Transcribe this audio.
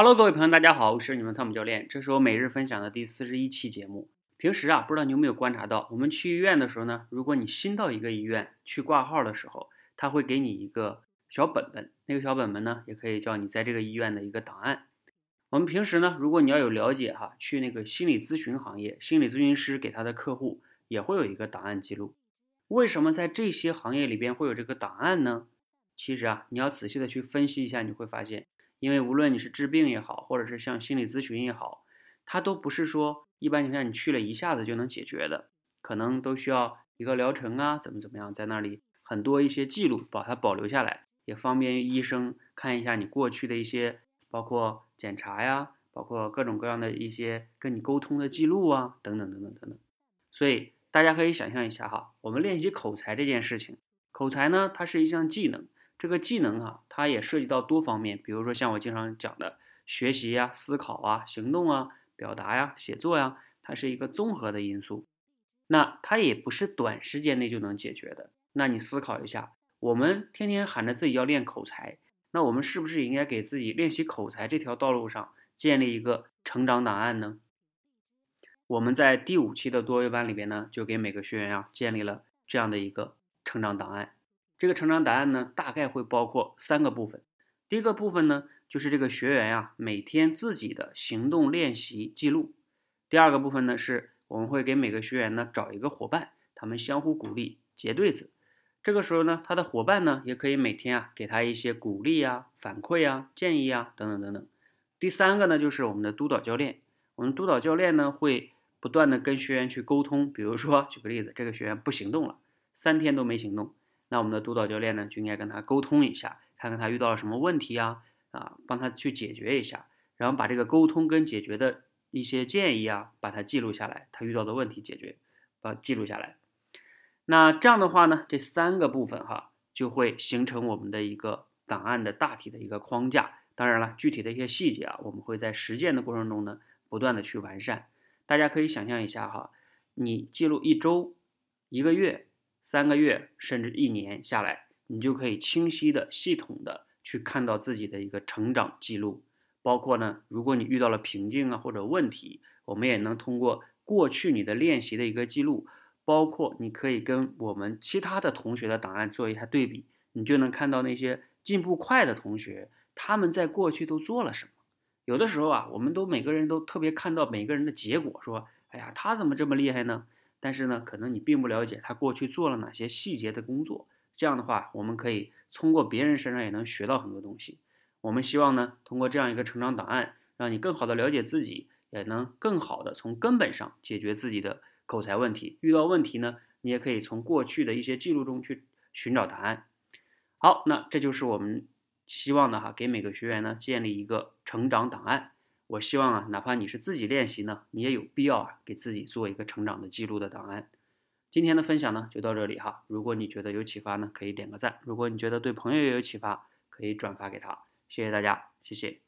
Hello，各位朋友，大家好，我是你们汤姆教练，这是我每日分享的第四十一期节目。平时啊，不知道你有没有观察到，我们去医院的时候呢，如果你新到一个医院去挂号的时候，他会给你一个小本本，那个小本本呢，也可以叫你在这个医院的一个档案。我们平时呢，如果你要有了解哈，去那个心理咨询行业，心理咨询师给他的客户也会有一个档案记录。为什么在这些行业里边会有这个档案呢？其实啊，你要仔细的去分析一下，你会发现。因为无论你是治病也好，或者是像心理咨询也好，它都不是说一般情况下你去了一下子就能解决的，可能都需要一个疗程啊，怎么怎么样，在那里很多一些记录把它保留下来，也方便医生看一下你过去的一些包括检查呀，包括各种各样的一些跟你沟通的记录啊，等等等等等等。所以大家可以想象一下哈，我们练习口才这件事情，口才呢，它是一项技能。这个技能啊，它也涉及到多方面，比如说像我经常讲的学习呀、思考啊、行动啊、表达呀、写作呀，它是一个综合的因素。那它也不是短时间内就能解决的。那你思考一下，我们天天喊着自己要练口才，那我们是不是应该给自己练习口才这条道路上建立一个成长档案呢？我们在第五期的多维班里边呢，就给每个学员啊建立了这样的一个成长档案。这个成长答案呢，大概会包括三个部分。第一个部分呢，就是这个学员呀每天自己的行动练习记录。第二个部分呢，是我们会给每个学员呢找一个伙伴，他们相互鼓励，结对子。这个时候呢，他的伙伴呢也可以每天啊给他一些鼓励啊、反馈啊、建议啊等等等等。第三个呢，就是我们的督导教练。我们督导教练呢会不断的跟学员去沟通。比如说，举个例子，这个学员不行动了，三天都没行动。那我们的督导教练呢，就应该跟他沟通一下，看看他遇到了什么问题呀，啊，帮他去解决一下，然后把这个沟通跟解决的一些建议啊，把它记录下来，他遇到的问题解决，把记录下来。那这样的话呢，这三个部分哈，就会形成我们的一个档案的大体的一个框架。当然了，具体的一些细节啊，我们会在实践的过程中呢，不断的去完善。大家可以想象一下哈，你记录一周、一个月。三个月甚至一年下来，你就可以清晰的、系统的去看到自己的一个成长记录。包括呢，如果你遇到了瓶颈啊或者问题，我们也能通过过去你的练习的一个记录，包括你可以跟我们其他的同学的档案做一下对比，你就能看到那些进步快的同学他们在过去都做了什么。有的时候啊，我们都每个人都特别看到每个人的结果，说，哎呀，他怎么这么厉害呢？但是呢，可能你并不了解他过去做了哪些细节的工作。这样的话，我们可以通过别人身上也能学到很多东西。我们希望呢，通过这样一个成长档案，让你更好的了解自己，也能更好的从根本上解决自己的口才问题。遇到问题呢，你也可以从过去的一些记录中去寻找答案。好，那这就是我们希望的哈，给每个学员呢建立一个成长档案。我希望啊，哪怕你是自己练习呢，你也有必要啊，给自己做一个成长的记录的档案。今天的分享呢，就到这里哈。如果你觉得有启发呢，可以点个赞；如果你觉得对朋友也有启发，可以转发给他。谢谢大家，谢谢。